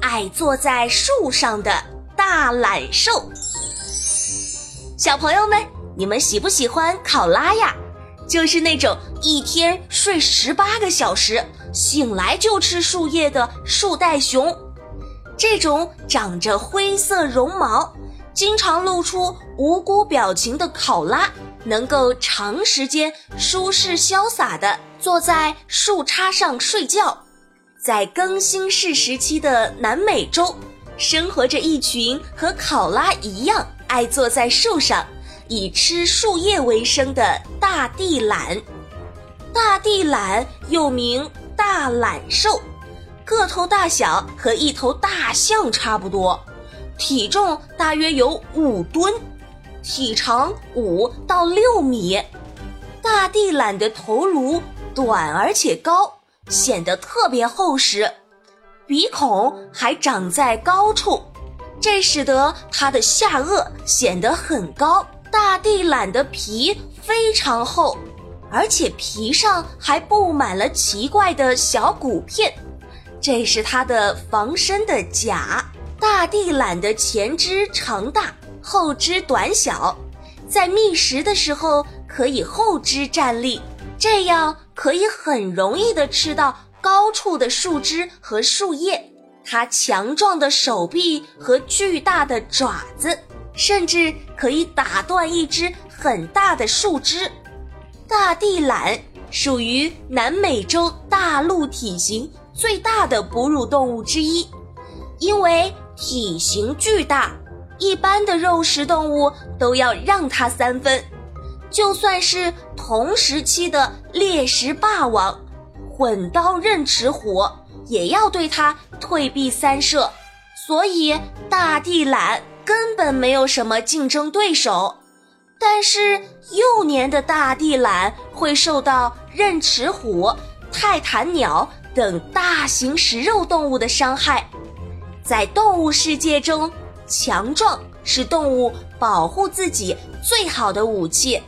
爱坐在树上的大懒兽。小朋友们，你们喜不喜欢考拉呀？就是那种一天睡十八个小时，醒来就吃树叶的树袋熊。这种长着灰色绒毛、经常露出无辜表情的考拉，能够长时间舒适潇洒地坐在树杈上睡觉。在更新世时期的南美洲，生活着一群和考拉一样爱坐在树上，以吃树叶为生的大地懒。大地懒又名大懒兽。个头大小和一头大象差不多，体重大约有五吨，体长五到六米。大地懒的头颅短而且高，显得特别厚实，鼻孔还长在高处，这使得它的下颚显得很高。大地懒的皮非常厚，而且皮上还布满了奇怪的小骨片。这是它的防身的甲。大地懒的前肢长大，后肢短小，在觅食的时候可以后肢站立，这样可以很容易的吃到高处的树枝和树叶。它强壮的手臂和巨大的爪子，甚至可以打断一只很大的树枝。大地懒属于南美洲大陆体型。最大的哺乳动物之一，因为体型巨大，一般的肉食动物都要让它三分。就算是同时期的猎食霸王混刀刃齿虎，也要对它退避三舍。所以大地懒根本没有什么竞争对手。但是幼年的大地懒会受到刃齿虎、泰坦鸟。等大型食肉动物的伤害，在动物世界中，强壮是动物保护自己最好的武器。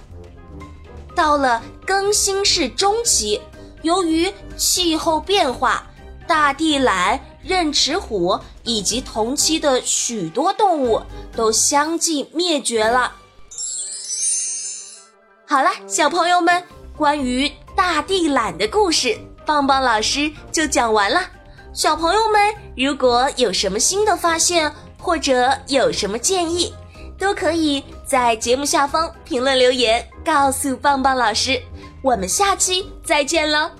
到了更新世中期，由于气候变化，大地懒、刃齿虎以及同期的许多动物都相继灭绝了。好了，小朋友们，关于大地懒的故事。棒棒老师就讲完了，小朋友们如果有什么新的发现或者有什么建议，都可以在节目下方评论留言告诉棒棒老师。我们下期再见了。